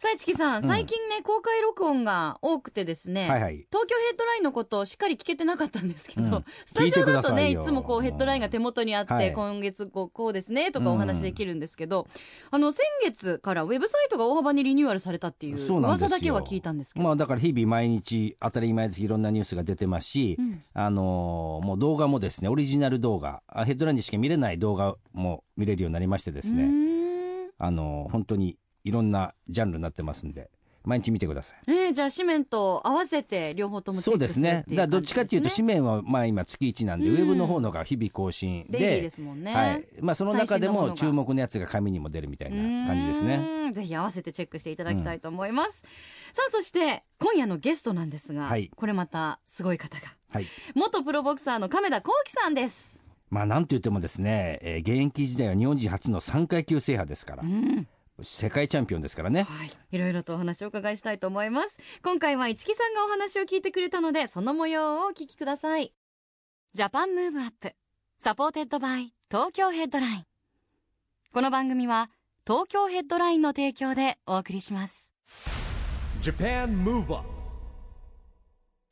さあ、市木さん、最近ね、公開録音が多くてですね、はいはい。東京ヘッドラインのことをしっかり聞けてなかったんですけど、うん。スタジオだとね、いつもこうヘッドラインが手元にあって、はい。今月こうこうですね、とかお話できるんですけど、あの、先月からウェブサイトが大幅にリニューアルされたっていう噂だけは聞いたんですけど。まあだから日々毎日当たり前ですいろんなニュースが出てますし、うん。あのーもう動画もですねオリジナル動画あヘッドラインでしか見れない動画も見れるようになりましてですね、あのー本当にいろんなジャンルになってますんで毎日見てくださいえー、じゃあ紙面と合わせて両方ともチェそうックるですすね。っていうだからどっちかっていうと、紙面面はまあ今月1なんで、うんウェブの方のが日々更新で、デイリーですもんね。はい。まあその中でも注目のやつが紙にも出るみたいな感じですね。ぜひ合わせてチェックしていただきたいと思います。さあそして今夜のゲストなんですが、はいこれまたすごい方がはい。元プロボクサーの亀田光輝さんです。まあなんと言ってもですね、えー現役時代は日本人初の3階級制覇ですからうん、世界チャンピオンですからね。はい、いろいろとお話をお伺いしたいと思います。今回は一木さんがお話を聞いてくれたので、その模様をお聞きください。 JAPAN MOVE UP SUPPORTED BY TOKYO HEADLINE。この番組は東京ヘッドラインの提供でお送りします。JAPAN MOVE UP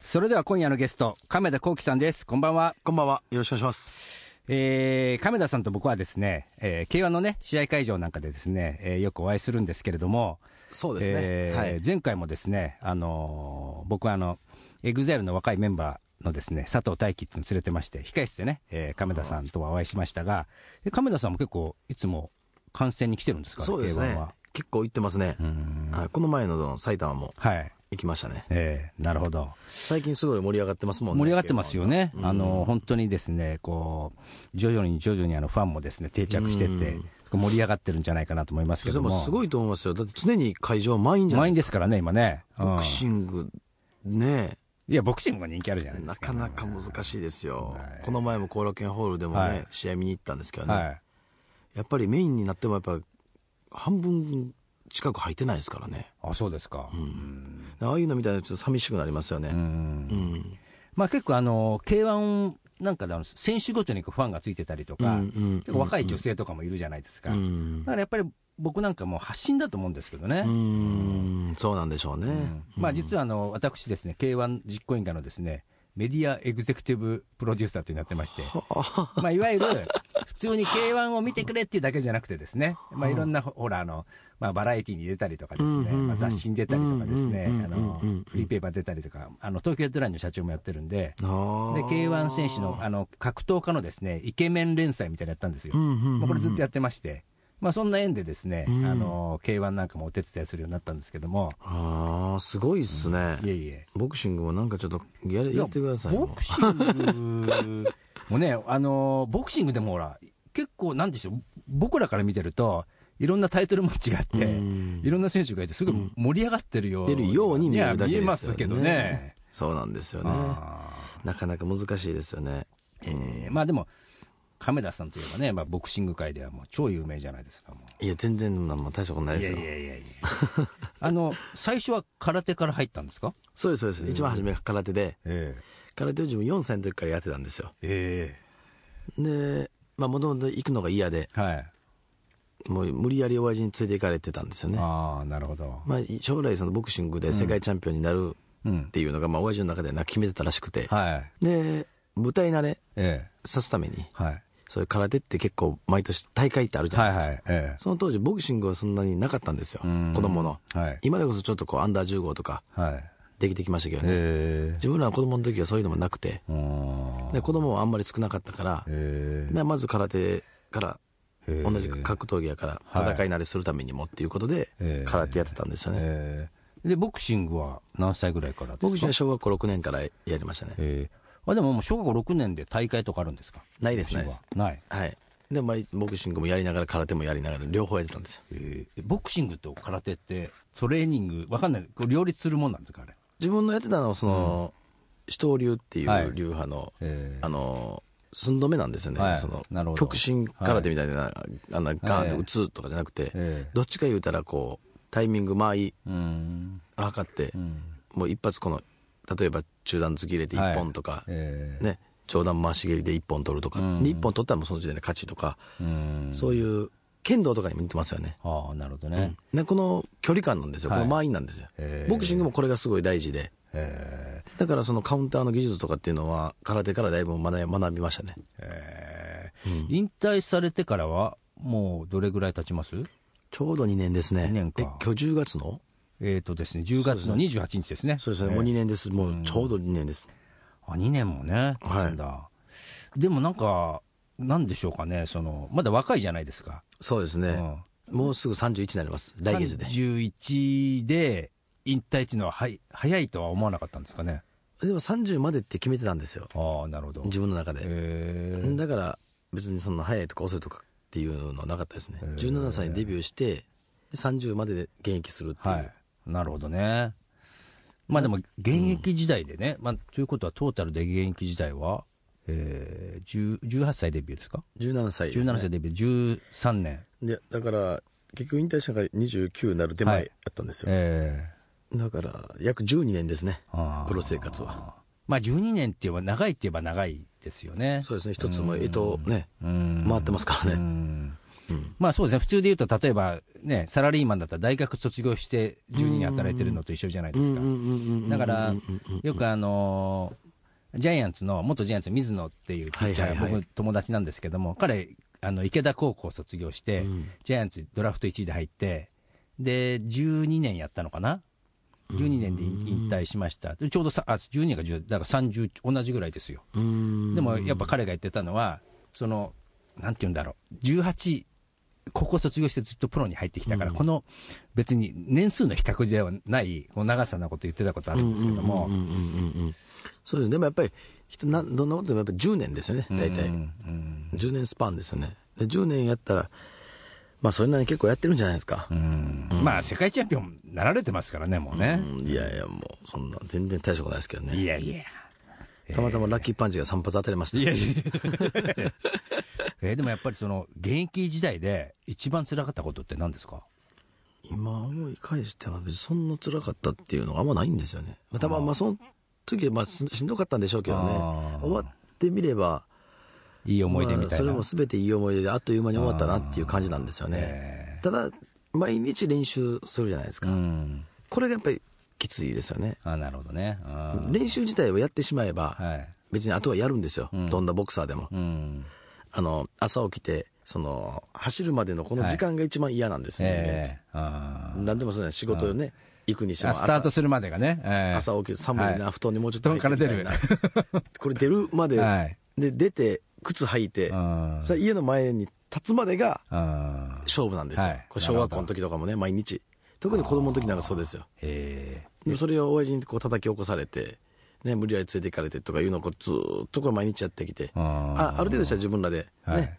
それでは今夜のゲスト、亀田興毅さんです。こんばんは。こんばんは。よろしくお願いします。えー亀田さんと僕はですね、えー、K1 のね、試合会場なんかでですね、えーよくお会いするんですけれども、そうですね。えーはい。前回もですね、あのー僕はあの、エグザイルの若いメンバーのですね、佐藤大樹っていうのを連れてまして、控室でね、えー亀田さんとはお会いしましたが、で亀田さんも結構、いつも観戦に来てるんですかそうですね K1 は。。結構行ってますねう。んはいこの前の埼玉もはい。行きましたね。えーなるほど。最近すごい盛り上がってますもんね。盛り上がってますよね。うんあの、本当にですね、こう、徐々に徐々にあの、ファンもですね、定着してってうん、盛り上がってるんじゃないかなと思いますけども。でもすごいと思いますよ。だって常に会場は満員じゃな満いでか。員ですすからね、今ね。うんボクシング、ねいや、ボクシングが人気あるじゃないでなすか。かなか難しいですよはい。この前も後楽園ホールでもはいね、試合見に行ったんですけどね。はい。やっぱりメインになってもやっぱ半分近く入ってないですからね。あ、そうですか。ああいうのみたいなちょっと寂しくなりますよね。うんうん。まあ結構あの、K1 なんかの選手ごとにファンがついてたりとか、若い女性とかもいるじゃないですか。うんだからやっぱり僕なんかもう発信だと思うんですけどね。うーんそうなんでしょうね。うんまあ実はあの、私ですね、K1 実行委員会のですね、メディアエグゼクティブプロデューサーというのをやってまして、まあいわゆる普通に K1 を見てくれっていうだけじゃなくてですね、まあいろんなほらあの、まあバラエティに出たりとかですね、まあ雑誌に出たりとかですね、あのフリーペーパー出たりとか、あの、東京ヘッドラインの社長もやってるんで、で K1 選手のあの格闘家のですねイケメン連載みたいなのやったんですよ、まあこれずっとやってまして、まあ、そんな縁でですね、うん。あの K1 なんかもお手伝いするようになったんですけども、あーすごいっすね、いえいえ。ボクシングもなんかちょっとやれやってくださいよ。ボクシングもね あのボクシングでもほら結構なんでしょう。僕らから見てるといろんなタイトルも違って、うん。いろんな選手がいてすごい盛り上がってるよう出るように見えるだけいやですよね。ますけどね。そうなんですよね。あなかなか難しいですよね。ーえーまあでも亀田さんといえばね、まあ、ボクシング界ではもう超有名じゃないですかいや全然なんも大したことないですよ。いやいやいやいや。あの最初は空手から入ったんですか？そうですそうです。一番初めが空手でえ空手を自分4歳の時からやってたんですよ。えでまあもともと行くのが嫌でえはい。もう無理やり親父に連れて行かれてたんですよね。ああなるほど、まあ将来そのボクシングで世界チャンピオンになるうん。っていうのが、まあ親父の中でな決めてたらしくて、はい。で舞台慣れええ。さすためにはいそういう空手って結構毎年大会ってあるじゃないですか、はいはいええ。その当時ボクシングはそんなになかったんですよ。うん。子供の。はい。今でこそちょっとこうアンダー15とかはい。できてきましたけどね、ええ。自分らの子供の時はそういうのもなくて。うん。で子供はあんまり少なかったから、ええ。でまず空手からええ。同じく格闘技やからはい。戦い慣れするためにもっていうことでええ。空手やってたんですよね、ええ。でボクシングは何歳ぐらいからですか？ボクシングは小学校6年からやりましたね。ええあでももう小学校6年で大会とかあるんですか？ないですボクシングはない。はい。で、まあ、ボクシングもやりながら空手もやりながら両方やってたんですよ。えー。ボクシングと空手ってトレーニングわかんない。こう両立するもんなんですかあれ？自分のやってたのはその、死闘流っていはい。う流派の、えー。あの寸止めなんですよね、はい。その極真空手みたいな、あんなガーンと打つとかじゃなくて、えどっちか言うたらこうタイミング間合いーうん。測って、うん。もう一発この例えば中段突き入れて1本とか、えーね、上段回し蹴りで1本取るとか、うん。で1本取ったらもうその時点で勝ちとか、うん。そういう剣道とかにも似てますよね。ああなるほどね、ねこの距離感なんですよ、はい。この間合いなんですよ、ボクシングもこれがすごい大事で、えだからそのカウンターの技術とかっていうのは、空手からだいぶ学びましたね。ーえ。ー引退されてからはもうどれぐらい経ちます？ちょうど2年ですね。2年か。え、今日10月の？えっ、とですね10月の28日ですねそうですね、えーもう2年です。もうちょうど2年です。あ2年もね経つんだ、でもなんかなんでしょうかねそのまだ若いじゃないですか、そうですね。もうすぐ31になります。うん、来月で。31で引退っていうのははい早いとは思わなかったんですかねでも30までって決めてたんですよ。ああなるほど自分の中で。えーだから別にそんな早いとか遅いとかっていうのはなかったですね。へー17歳にデビューして、で30までで現役するっていう。はいなるほどね。まあでも現役時代でね、まあ、ということはトータルで現役時代は、えー、10 18歳デビューですか？17歳です、ね。17歳デビュー13年。でだから結局引退したのが29になる手前やったんですよ、えだから約12年ですね。プロ生活は。まあ12年って言えば長いって言えば長いですよね。そうですね。一つもえとねうん。回ってますからねうん。うんまあそうですね。普通で言うと例えばねサラリーマンだったら大学卒業して12年働いてるのと一緒じゃないですか。だからよくあのージャイアンツの元ジャイアンツの水野っていうピッチャー、僕友達なんですけども彼あの池田高校卒業して、うん。ジャイアンツドラフト1位で入ってで12年やったのかな？12年で引引退しました。でちょうどさあ12年か10だから30同じぐらいですよ。でもやっぱ彼が言ってたのはそのなんて言うんだろう。18高校卒業してずっとプロに入ってきたから、この別に年数の比較ではないこの長さなこと言ってたことあるんですけども、うんうんうんうんうんそうですでもやっぱり人などんなことでもやっぱり10年ですよね。大体、うんうん。10年スパンですよね。で10年やったらまあそれなりに結構やってるんじゃないですか、うん。まあ世界チャンピオンなられてますからねもうね、うん。いやいやもうそんな全然大したことないですけどね。いやいやたまたまラッキーパンチが3発当たりました。いやいや。えーでもやっぱりその現役時代で一番辛かったことって何ですか？今思い返しても別にそんな辛かったっていうのがあんまないんですよね。まあ、たままあその時はまあししんどかったんでしょうけどね。終わってみれば、いい思い出みたいな、まあそれも全ていい思い出であっという間に終わったなっていう感じなんですよね。えただ、毎日練習するじゃないですーか。うん。これがやっぱりきついですよね。あなるほどね。練習自体をやってしまえば、はい。別にあとはやるんですよ。ん。どんなボクサーでも。うん。あの、朝起きて、その、走るまでのこの時間が一番嫌なんですよね。え。ーあー。何でもそうね、仕事をね、行くにしてもあスタートするまでがね、えー朝起きる寒いな、はい。布団にもうちょっと入って布団から出る。これ出るまで、はい。で出て靴履いて、うん。さ家の前に立つまでが勝負なんですよ、はい。小学校の時とかもね毎日。特に子供の時なんかそうですよ。え。でそれを親父にこう叩き起こされて、ね、無理やり連れて行かれてとかいうのをこうずーっとこれ毎日やってきてーあー。あある程度したら自分らで、ねはい。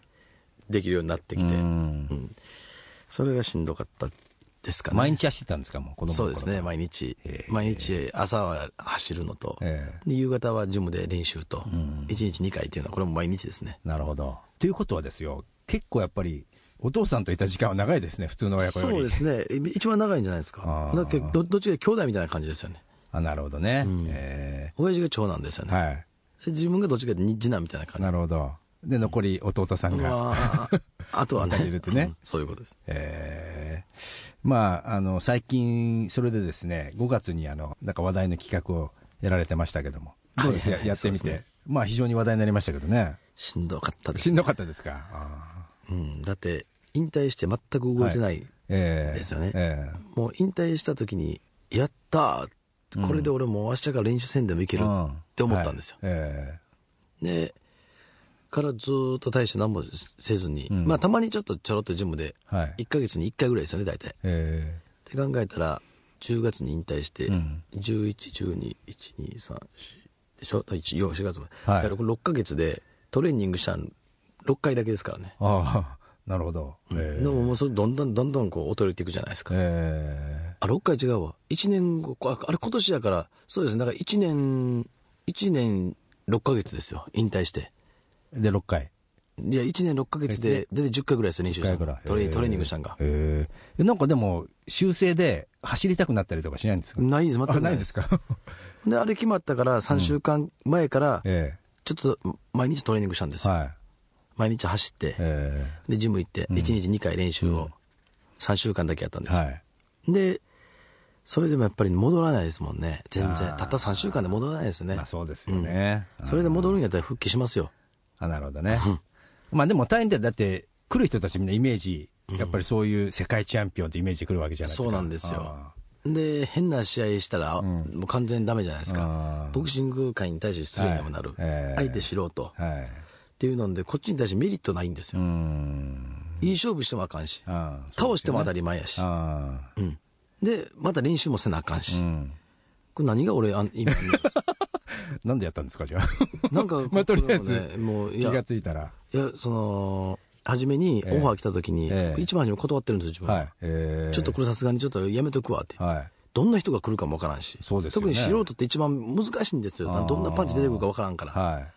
できるようになってきて、うん。うん。それがしんどかったですかね。毎日走ってたんですかもう子供そうですね毎日。毎日朝は走るのと、夕方はジムで練習と、1日2回っていうのはこれも毎日ですね。なるほど。ということはですよ結構やっぱりお父さんといた時間は長いですね普通の親子より。そうですね。一番長いんじゃないですか。あー。だってどどっちか兄弟みたいな感じですよね。あなるほどね、ん。え親父が長男ですよね、ーはい。で自分がどっちかで次男みたいな感じ。なるほど。で残り弟さんが、まあ、あとはね。いるってね。うん。そういうことです。えー。まああの最近それでですね5月にあのなんか話題の企画をやられてましたけども。どうですやはいはいやってみて、ね。まあ非常に話題になりましたけどね。しんどかったですしんどかったですか？あうん、だって引退して全く動いてない、ですよね。えもう引退した時にやったーこれで俺もう明日から練習戦でもいけるーって思ったんですよ、はい。えでからずーっと大して何もせずに、ん。まあたまにちょっとちょろっとジムでーはい。1ヶ月に1回ぐらいですよね大体。えって考えたら10月に引退して、うん。11121234でしょ？4 4月まで、はい。だからこれ6ヶ月でトレーニングしたん6回だけですからね、ーああ なるほど、えーでももうそれどんどんどんどんこう衰えていくじゃないですか、えあ、6回違うわ。1年後、ああれ今年やから、そうですね。だから1年、1年6ヶ月ですよ。引退して。で、6回。いや、1年6ヶ月で、大体10回ぐらいですよ、練習した。トレトレーニングしたんが。へえ。なんかでも、修正で走りたくなったりとかしないんですか？ないです、全くあ、ないいですすか？で、あれ決まったから、3週間前から、えちょっと毎日トレーニングしたんですよ。えはい。毎日走って、えで、ジム行って、1日2回練習を3週間だけやったんですよ。で、それでもやっぱり戻らないですもんね。全然。たった3週間で戻らないですねまあ。そうですよね。それで戻るんやったら復帰しますよ。あ、なるほどね。まあでも大変だよ。だって、来る人たちみんなイメージ、やっぱりそういう世界チャンピオンってイメージで来るわけじゃないですか。そうなんですよあで、変な試合したら、もう完全にダメじゃないですか。ボクシング界に対して失礼にもなる。相手素人。あはい。っていうので、こっちに対してメリットないんですうよ。ん。いい勝負してもあかんし。ああ倒しても当たり。り前やし。うん。で、また練習もせなあかんし。うん。これ何が俺、あん今、なんでやったんですか、じゃあ？なんか、まあとりあえずもね、もう、い気や、がついたら。いや、その、初めにオファー来た時に、ええ一番初め断ってるんですよ、自分は。はい。ええちょっとこれさすがにちょっとやめとくわって。はい。どんな人が来るかもわからんし。そうですよね特に素人って一番難しいんですよ。どんなパンチ出てくるかわからんから。はい。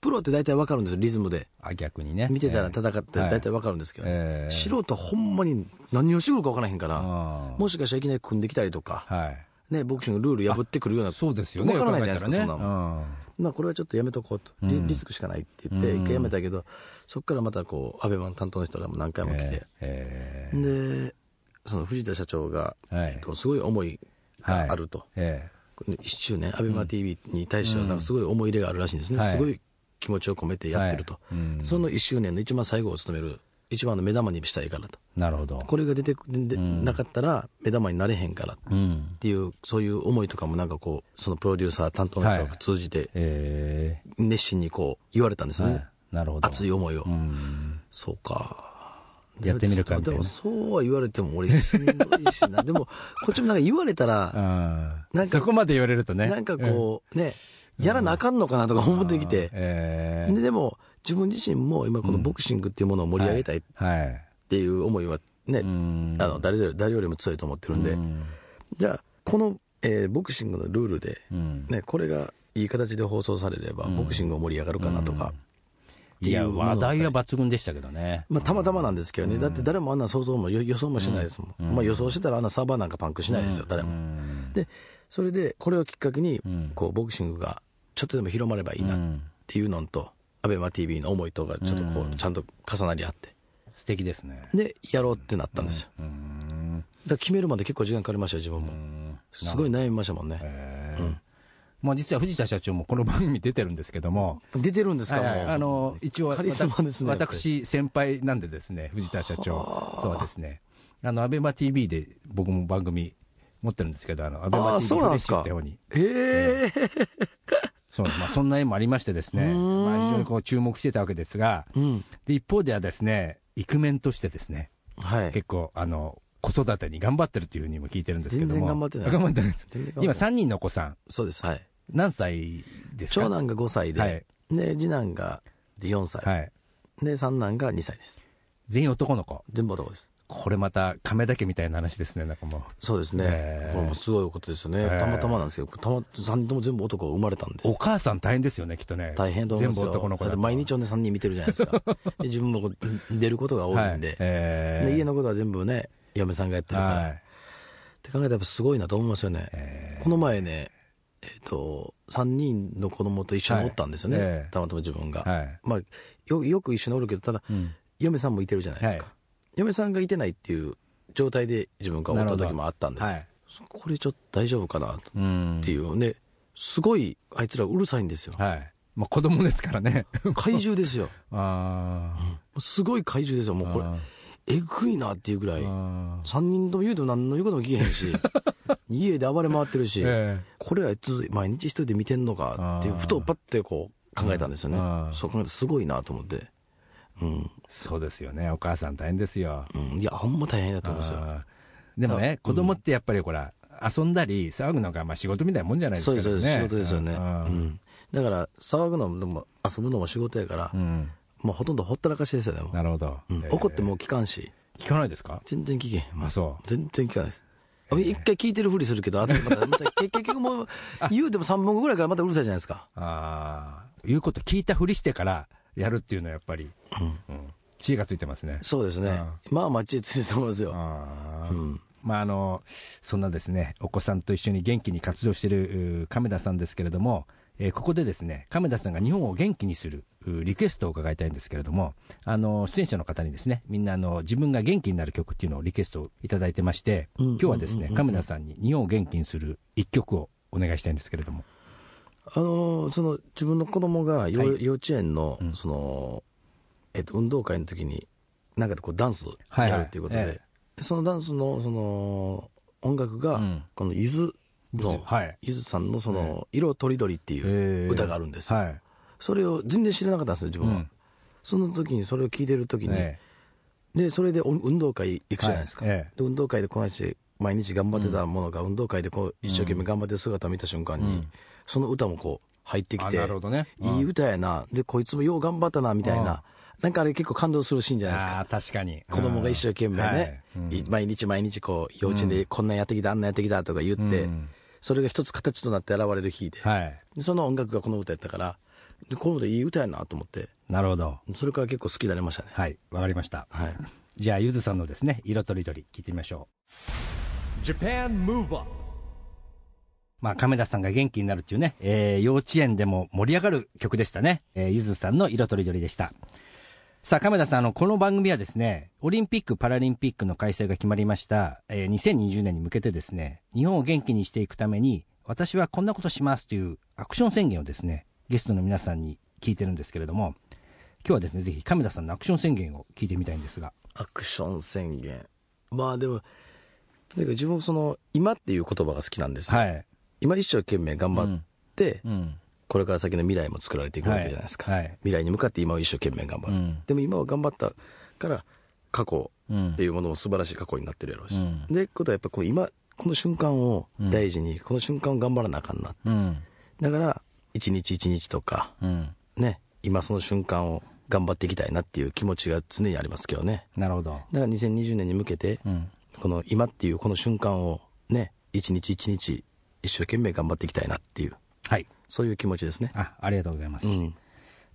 プロって大体わかるんですよ、リズムで。あ、逆にね。見てたらええ戦って大体わかるんですけど、ええ素人はほんまに何をしてくるかわからへんから、もしかしたらいきなり組んできたりとか、はい。ね、ボクシングルール破ってくるような、そうですよね。わからないじゃないですか、よく考えたらそんなもん。ねまあこれはちょっとやめとこうと、リリスクしかないって言って、うん一回やめたけど、そこからまたこう、アベマの担当の人らも何回うん。も来て、えで、その藤田社長が、えはいえっ。とすごい思いがあると。え1周年、アベマ t v に対してはすごい思い入れがあるらしいんですね、はいすごい気持ちを込めてえやってると、はいうんその1周年の一番最後を務める、一番の目玉にしたいからと、なるほど。これが出てくでんなかったら目玉になれへんからっうん。ていう、そういう思いとかもなんかこう、そのプロデューサー、担当の人が通じて、え熱心にこう言われたんですよね、えはい。なるほど。熱い思いを、うん。そうか。やってみるかみたいなでもそうは言われても俺しんどいしな。でも、こっちもなんか言われたら。なんかそこまで言われるとね。なんかこう、ね、やらなあかんのかなとか思ってきて、ええででも自分自身も今このボクシングっていうものを盛り上げたいっはい。てい。う思いはね、うん。あの誰より誰よりも強いと思ってるんで、うん。じゃあこの、えーボクシングのルールで、うん。ね、これがいい形で放送されれば、ボクシングが盛り上がるかなとか、いや、っていうもの話題は抜群でしたけどね。まあ、たまたまなんですけどね、だって誰もあんな想像も予予想もしないですもん、まあ、予想してたらあんなサーバーなんかパンクしないですよ、誰も。うん。でそれでこれをきっかけに、ん。こうボクシングがちょっとでも広まればいいなっていうのと、アベマ t v の思いとがちょっとこう、ちゃんと重なり合って。素敵ですね。でやろうってなったんですよ、うん。だから決めるまで結構時間かかりましたよ自分も、すごい悩みましたもんね、ええまあ実は藤田社長もこの番組出てるんですけども、出てるんですか、はいあの一応ね私先輩なんでですね藤田社長とはですね。あのアベマ t v で僕も番組持ってるんですけどあのアベマああ t v そうなんですか。って方に。ええそう、まあ、そんな縁もありましてですね、ん。まあ、非常にこう注目してたわけですが。うん。で一方ではですねイクメンとしてですね。はい。結構あの子育てに頑張ってるというふうにも聞いてるんですけども。頑張ってない頑張ってないです。今ってない。3人のお子さん。そうです。はい。何歳ですか？長男が5歳で、はい。で次男が4歳、はい。で三男が2歳です。全員男の子。全部男ですこれまた亀田家みたいな話ですねなんかも。うそうですね、へえ。これもすごいことですよね、たまたまなんですけどたま3人とも全部男が生まれたんですお母さん大変ですよねきっとね。大変と思いますよ。全部男の子毎日ほんで3人見てるじゃないですか。で自分も出ることが多いんで,、はい。えーで家のことは全部ね嫁さんがやってるから、はい。って考えたらやっぱすごいなと思いますよね、えこの前ねえっ、と3人の子供と一緒におったんですよね、はい。ええ。たまたま自分が、まあよよく一緒におるけどただ、うん。嫁さんもいてるじゃないですか、はい嫁さんがいてないっていう状態で自分がおった時もあったんです。よ、はい。これちょっと大丈夫かなっていうねすごいあいつらうるさいんですよ。はい。まあ子供ですからね。怪獣ですよ。あすごい怪獣ですよ。もうこれあえぐいなっていうぐらいあ3人とも言うても何の言うことも聞けへんし 家で暴れ回ってるし、えこれあいつ毎日一人で見てんのかっていうふとパッてこう考えたんですよね。うんそう考えてすごいなと思ってうん、そうですよね。お母さん大変ですよ。うん、いやほんま大変だと思いますよ。でもね子供ってやっぱりほら遊んだり騒ぐのがまあ仕事みたいなもんじゃないですかそうですそうです仕事ですよね、ううん。ん、だから騒ぐのも遊ぶのも仕事やから、うん。もうほとんどほったらかしですよねなるほど。うん。えー。怒ってもう聞かんし。聞かないですか？全然聞けへん。あそ全然聞かないです。一回聞いてるふりするけど、あとまた、また 結局もう、言うても3本後ぐらいからまたうるさいじゃないですか。ああ、言うこと聞いたふりしてからやるっていうのはやっぱり、うん、知恵がついてますね。そうですね。まあ、まあ、知恵ついてますよ。うん。まああのそんなですねお子さんと一緒に元気に活動しているう亀田さんですけれども、えーここでですね亀田さんが日本を元気にするうリクエストを伺いたいんですけれどもあの出演者の方にですねみんなあの自分が元気になる曲っていうのをリクエストをいただいてまして、うん今日はですね亀田さんに日本を元気にする一曲をお願いしたいんですけれどもあのーその自分の子供が幼,、はい。幼稚園のうん。その、えっと、運動会の時になんかこうダンスはいはい。やるっていうことで、えそのダンスのその音楽が、うん。このゆずの、はい。ゆずさんのその「色とりどり」っていうえ。ー歌があるんですよ、はい。それを全然知らなかったんですよ自分は、うん。その時にそれを聞いてる時に、えでそれでお運動会行くじゃないですか、はい。ええ。で運動会でこの人毎日頑張ってたものが運動会でこう一生懸命頑張ってる姿を見た瞬間に、うんその歌もこう入ってきあてなるほどね。いい歌やな。でこいつもよう頑張ったなみたいな。なんかあれ結構感動するシーンじゃないですか。確かに。子供が一生懸命ね、はい。うん。い毎日毎日こう幼稚園でこんなんやってきたあんなんやってきたとか言って、うん。それが一つ形となって現れる日で,、はい。でその音楽がこの歌やったからでこの歌いい歌やなと思って。なるほど。それから結構好きになりましたね。はいわかりました。はい。じゃあゆずさんのですね色とりどり聞いてみましょう。Japan Move Up まあ、亀田さんが元気になるっていうね、えー幼稚園でも盛り上がる曲でしたね。えーゆずさんの色とりどりでした。さあ、亀田さん、あの、この番組はですね、オリンピック・パラリンピックの開催が決まりました、えー2020年に向けてですね、日本を元気にしていくために、私はこんなことしますというアクション宣言をですね、ゲストの皆さんに聞いてるんですけれども、今日はですね、ぜひ亀田さんのアクション宣言を聞いてみたいんですが。アクション宣言まあでもとにかく自分その今っていう言葉が好きなんですよ、はい。今一生懸命頑張って、うん。これから先の未来も作られていくわけじゃないですか、はいはい未来に向かって今を一生懸命頑張る、うんでも今は頑張ったから過去うんっていうものも素晴らしい過去になってるやろうし、うんでことはやっぱこの今この瞬間を大事に、この瞬間を頑張らなあかんなうん。だから一日一日とかうん。ね今その瞬間を頑張っていきたいなっていう気持ちが常にありますけどねなるほど。だから2020年に向けて、うん。この今っていうこの瞬間をね一日一日一生懸命頑張っていきたいなっていうはい。そういう気持ちですね。あ、ありがとうございます。うん。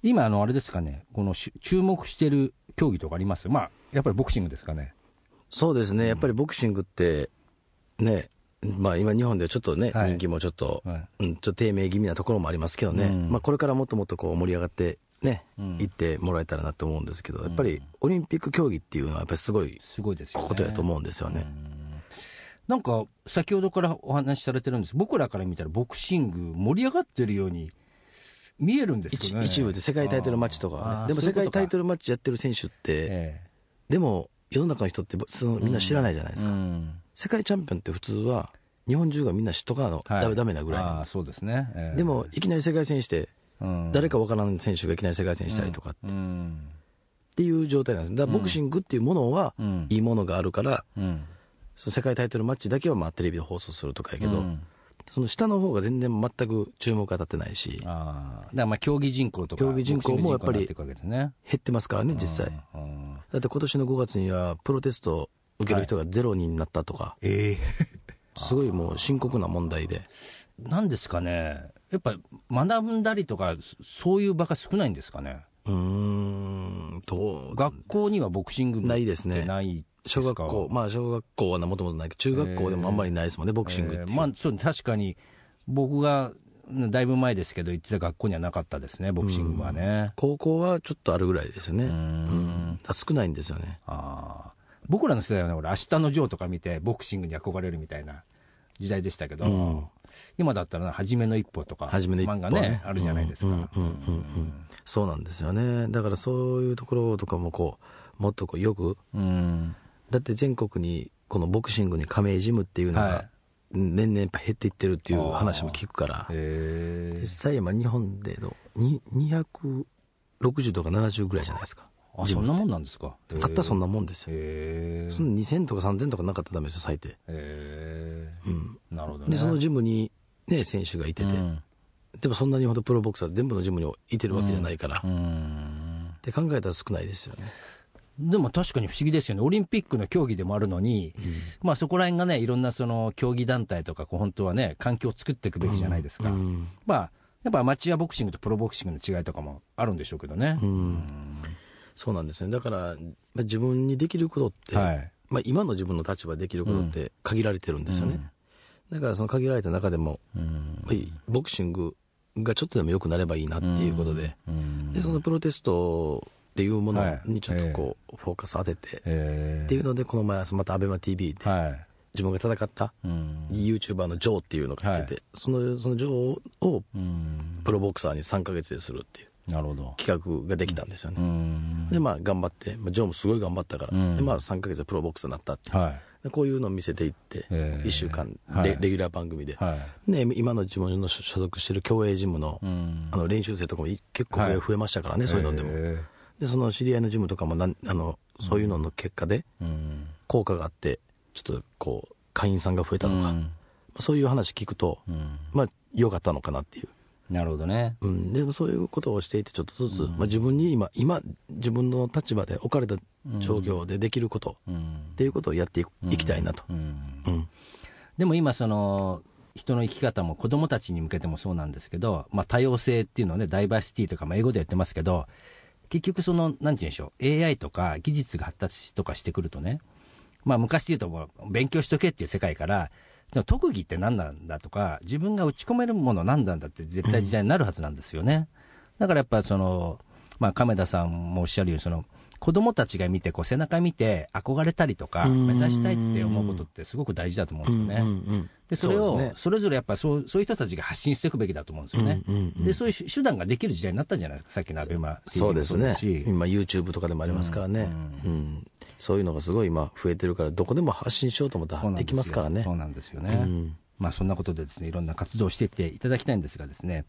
今、あの、あれですかね、このし注目してる競技とかあります？まあ、やっぱりボクシングですかね。そうですね。やっぱりボクシングってねまあ今日本ではちょっとね、はい。人気もちょっと、はい。うん、ちょっと低迷気味なところもありますけどね、うん。まあこれからもっともっとこう盛り上がってね、うん。行ってもらえたらなと思うんですけどやっぱりオリンピック競技っていうのはやっぱりすごいすごいですよね。ことやと思うんですよね。なんか、先ほどからお話しされてるんです。僕らから見たらボクシング盛り上がってるように見えるんですけ一どね。一部で世界タイトルマッチとかね。でも世界タイトル、ルマッチやってる選手って、えでも世の中の人ってそのみんな知らないじゃないですか、うん。世界チャンピオンって普通は日本中がみんな知っとかなの、はい。ダメダメなぐらいそうですね。ええ。でもいきなり世界戦してうん。誰かわからん選手がいきなり世界戦したりとかっうん。ていう状態なんです。だからボクシングっていうものはうん。いいものがあるから、うん。その世界タイトルマッチだけはまあテレビで放送するとかやけど、うんその下の方が全然全く注目が当たってないしああ。だからまあ競技人口とか。競技人口もやっぱり。減ってますからね実際うん。だって今年の5月にはプロテスト受ける人がゼロ人になったとか、ええすごいもう深刻な問題でなんですかね。やっぱ学んだりとか、そういう場が少ないんですかね。うーんと学校にはボクシング部ないですねってない小学校まあ小学校はもともとないけど中学校でもあんまりないですもんね、ボクシングってまあそう確かに僕がうんだいぶ前ですけど行ってた学校にはなかったですねボクシング部はね。高校はちょっとあるぐらいですよね。ううん。ん少ないんですよね。ああ僕らの世代はね俺明日のジョーとか見てボクシングに憧れるみたいな時代でしたけど、うん。今だったらな初めの一歩とか初めの一歩漫画ねあるじゃないですか、そうなんですよね。だからそういうところとかもこうもっとこうよくうんだって全国にこのボクシングに加盟ジムっていうのが、はい。年々やっぱ減っていってるっていう話も聞くから。へ実際今日本でのに260とか70ぐらいじゃないですか。あそんなもんなんですか。たったそんななもんですよ。その2000とか3000とかなかったらダメですよ最低、へえうん、なるほどね。でそのジムにね選手がいてて、うん。でもそんなにほどプロボクサー全部のジムにいてるわけじゃないから、うん。って考えたら少ないですよねでも確かに不思議ですよね、オリンピックの競技でもあるのに、まあそこら辺がね、いろんなその競技団体とか、本当はね、環境を作っていくべきじゃないですか。うん。まあ、やっぱアマチュアボクシングとプロボクシングの違いとかもあるんでしょうけどね。そうなんですね。だから、まあ、自分にできることって、はい。まあ、今の自分の立場でできることって限られてるんですよね、だからその限られた中でも、ボクシングがちょっとでも良くなればいいなっていうことで,、うん。でそのプロテストっていうものはいにちょっとこう、フォーカス当てて、えーっていうのでこの前また ABEMATV ではい。自分が戦ったうん。YouTuber のジョーっていうのが出てて、そのそのジョーをうん。プロボクサーに3ヶ月でするっていうなるほど。企画ができたんですよね、うん。でまあ頑張って、まあ、ジョーもすごい頑張ったから、うんでまあ3ヶ月でプロボクサーになったっていうはい。でこういうのを見せていって、えー1週間はいレレギュラー番組で、はい。ね、今の自分の所所属してる競泳ジムの,、うんあの練習生とかもい結構増え,、ましたからねそういうのでも、えでその知り合いのジムとかもなんあのそういうのの結果でーうん。効果があってちょっとこう会員さんが増えたとか、うん。そういう話聞くと、うん。まあ良かったのかなっていう、なるほどね。うん、でもそういうことをしていてちょっとずつ、まあ、自分に今今自分の立場で置かれた状況でできること、うん。っていうことをやっていくいきたいなと、うん。うん。でも今その人の生き方も子供たちに向けてもそうなんですけど、まあ、多様性っていうのをねダイバーシティとか、まあ、英語で言ってますけど結局そのなんて言うんでしょう AI とか技術が発達とかしてくるとね、まあ、昔で言うともう勉強しとけっていう世界からでも特技って何なんだとか自分が打ち込めるもの何なんだって絶対時代になるはずなんですよね、だからやっぱその、まあ、亀田さんもおっしゃるようにその子供たちが見てこう背中見て憧れたりとかうん。目指したいって思うことってすごく大事だと思うんですよね。でそれをそれぞれやっぱそうそういう人たちが発信していくべきだと思うんですよね。でそういう手段ができる時代になったんじゃないですか、さっきのアベマそうですね。し今 YouTube とかでもありますからね、うんそういうのがすごい今増えてるからどこでも発信しようと思ったらできますからね。そうなんですよね。うん。まあそんなことでですねいろんな活動をしていっていただきたいんですがですね、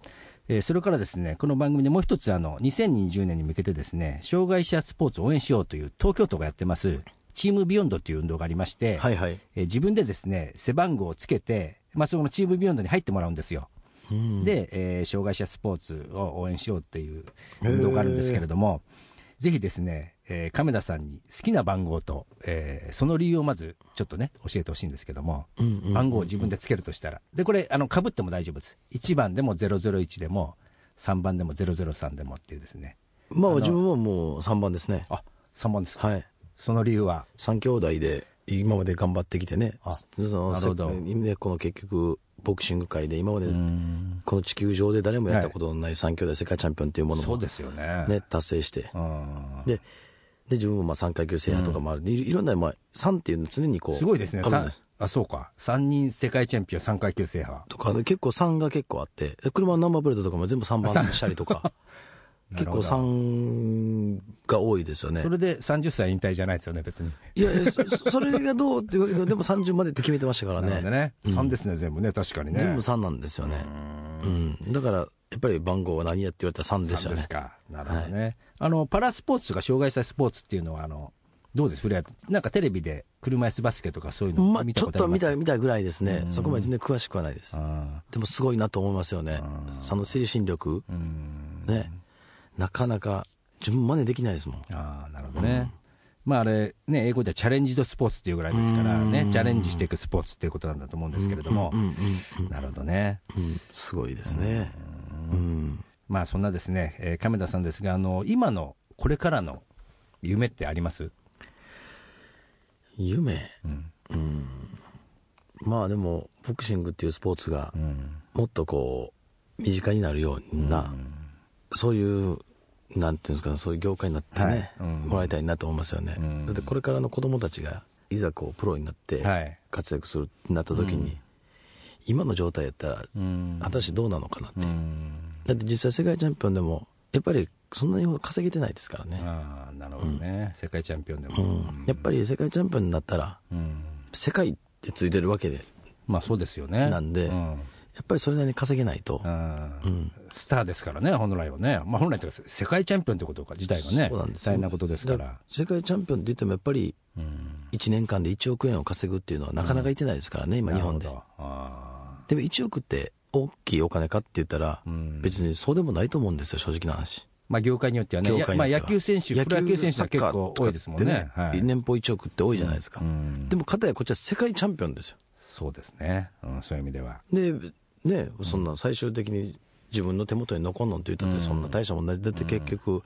えーそれからですねこの番組でもう一つあの2020年に向けてですね障害者スポーツを応援しようという東京都がやってますチームビヨンドという運動がありまして、はいはい。えー自分でですね背番号をつけて、まあ、そこのチームビヨンドに入ってもらうんですよ。で、えー障害者スポーツを応援しようっていう運動があるんですけれども、ぜひですね、えー亀田さんに好きな番号と、えーその理由をまずちょっとね、教えてほしいんですけども、うんうんうん番号を自分でつけるとしたら、で、これ、あの、被っても大丈夫です。1番でも001でも、3番でも003でもっていうですね。まあ自分はもう3番ですね。あ、3番ですか。はい。その理由は、3兄弟で今まで頑張ってきてね。あそのなるほど。この結局ボクシング界で今までうん。この地球上で誰もやったことのない3兄弟世界チャンピオンというものもそうですよね。ね達成して。うん。でで自分もまあ3階級制覇とかもある、いいろんな、まあ、3っていうの常にこうすごいですね。さあそうか。3人世界チャンピオン3階級制覇。とかで結構3が結構あってで車のナンバープレートとかも全部3番にしたりとか 結構3が多いですよねそれで30歳引退じゃないですよね、別に。いやいやそそれがどうっていうけどでも30までって決めてましたからねね、3ですね、全部ね、確かにね。全部3なんですよねうんだからやっぱり番号は何やって言われたら3ですよ3でねすか。なるほどね。あの、パラスポーツとか障害者スポーツっていうのは、あの、どうです？フレアなんかテレビで車椅子バスケとかそういうのまあ見ちょっと見たことあります？た見たぐらいですね。そこまで全然詳しくはないです。あでもすごいなと思いますよね。その精神力。ね。なかなか自分真似できないですもん。ああ、なるほどね。まああれ、ね、英語ではチャレンジドスポーツっていうぐらいですからね、チャレンジしていくスポーツっていうことなんだと思うんですけれども。なるほどね。うん。すごいですね。うんまあそんなですね、えー亀田さんですが、あの、今のこれからの夢ってあります？夢？うん。うん。まあでもボクシングっていうスポーツがうん。もっとこう身近になるようなそういうなんていうんですかねそういう業界になってね、はい。うん。もらいたいなと思いますよね、うん。だってこれからの子供たちがいざこうプロになってはい。活躍するってなった時に、今の状態やったらうん果たしてどうなのかなって、うん。だって実際世界チャンピオンでもやっぱりそんなにほど稼げてないですからね、ああ、なるほどね。世界チャンピオンでうも。んやっぱり世界チャンピオンになったらうん。世界ってついてるわけでまあそうですよね。なんでうんやっぱりそれなりに稼げないと、うんうんスターですからね、本来はね。まあ本来というか、世界チャンピオンってことか自体がね、そうなんですよ大変なことですかだら。世界チャンピオンって言ってもやっぱりうん1年間で1億円を稼ぐっていうのはなかなかいてないですからね、今日本であでも1億って大きいお金かって言ったら、別にそうでもないと思うんですよ正直な話まあ、業界によってはね、やまあ、野球選手、プロ野球選手は結構多いですもんね。はい年俸1億って多いじゃないですか。うんでも、かたやこっちは世界チャンピオンですよ。そうですね、うん、そういう意味では。で、ね、そんな最終的に自分の手元に残んのって言ったって、そんな大したもんない。だって結局、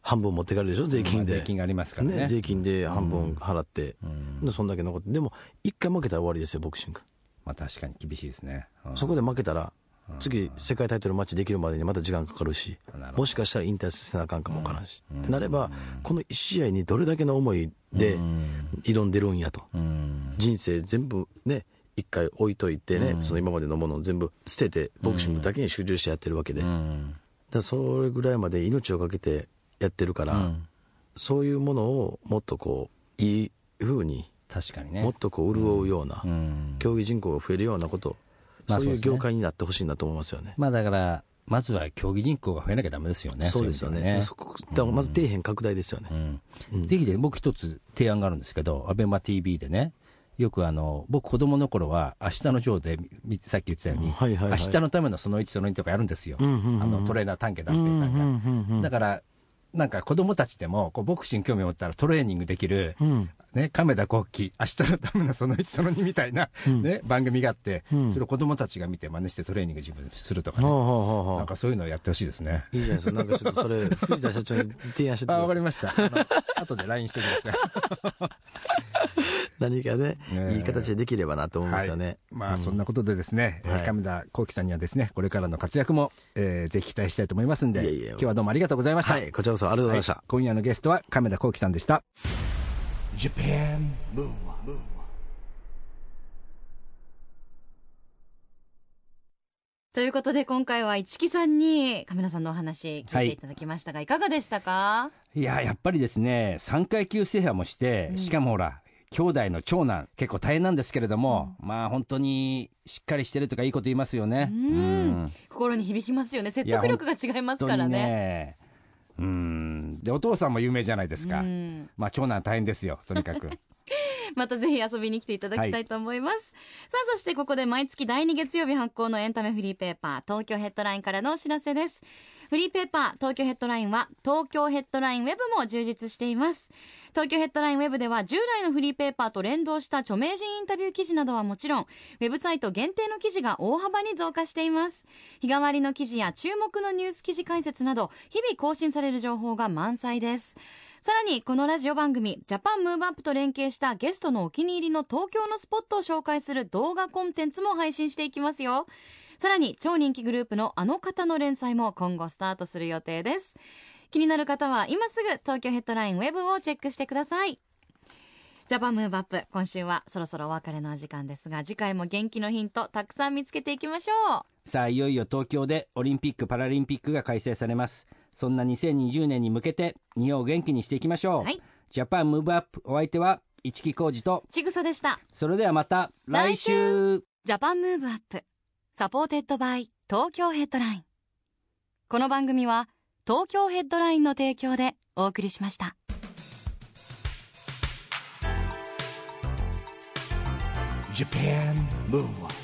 半分持ってかれるでしょ、税金で。まあ税金がありますからね税金で半分払って、でそんだけ残って、でも、一回負けたら終わりですよ、ボクシング。まあ、確かに厳しいですね。うん。そこで負けたら、次、世界タイトルマッチできるまでにまた時間かかるしもしかしたら引退せなあかんかもわからんし、ってなれば、この1試合にどれだけの思いで挑んでるんやと、うん。人生全部ね、一回置いといてね、その今までのものを全部捨てて、ボクシングだけに集中してやってるわけで、だそれぐらいまで命をかけてやってるから、そういうものをもっとこう、いい風に、確かにね。もっとこう潤うような、うん競技人口が増えるようなこと、そういうまあそうですね業界になってほしいなと思いますよね。まあだから、まずは競技人口が増えなきゃだめですよね。そうですよね。い意味ででそこだからまず底辺拡大ですよね。うんぜひで、僕一つ提案があるんですけど、アベマ TV でね、よくあの、僕子供の頃は、明日のジョーで、みさっき言ってたように、はいはいはい明日のためのその1その2とかやるんですよ。あんうんうんの、トレーナー丹下断平さんが。だから、なんか子供たちでも、こうボクシング興味を持ったらトレーニングできる、うんね、亀田光輝、明日のためのその1その2みたいな、ね、番組があって、んそれを子供たちが見て真似してトレーニング自分でするとかね。ほうほうほうほうなんかそういうのをやってほしいですね。いいじゃないですか。なんかちょっとそれ、藤田社長に提案しててく あ、ださい。わかりました。後で LINE してください。何かねね、いい形でできればなと思うんですよね。まあ、そんなことでですね、えーはい。亀田光輝さんにはですね、これからの活躍も、えーぜひ期待したいと思いますんで、いやいや今日はどうもありがとうございました。はい、こちらこそありがとうございました。はい。今夜のゲストは亀田光輝さんでした。Japan Move Up ということで今回は市木さんに亀田さんのお話聞いていただきましたが、い、かがでしたか？いや、やっぱりですね、3階級制覇もして、しかもほら、兄弟の長男、結構大変なんですけれども、まあ本当にしっかりしてるとかいいこと言いますよね。うん心に響きますよね説得力が違いますからねね。うん。で、お父さんも有名じゃないですか。うんまあ長男大変ですよ、とにかく。またぜひ遊びに来ていただきたいと思います、さあそしてここで毎月第2月曜日発行のエンタメフリーペーパー東京ヘッドラインからのお知らせです。フリーペーパー東京ヘッドラインは東京ヘッドラインウェブも充実しています。東京ヘッドラインウェブでは従来のフリーペーパーと連動した著名人インタビュー記事などはもちろんウェブサイト限定の記事が大幅に増加しています。日替わりの記事や注目のニュース記事解説など日々更新される情報が満載ですさらにこのラジオ番組ジャパンムーブアップと連携したゲストのお気に入りの東京のスポットを紹介する動画コンテンツも配信していきますよ。さらに超人気グループのあの方の連載も今後スタートする予定です。気になる方は今すぐ東京ヘッドラインウェブをチェックしてください。ジャパンムーブアップ今週はそろそろお別れのお時間ですが次回も元気のヒントたくさん見つけていきましょう。さあいよいよ東京でオリンピック・パラリンピックが開催されます。そんな2020年に向けて日本を元気にしていきましょう、はい。ジャパンムーブアップお相手は市木浩二とちぐさでした。それではまた来週。 Japan Move Up supported by 東京ヘッドライン。この番組は東京ヘッドラインの提供でお送りしました。Japan Move Up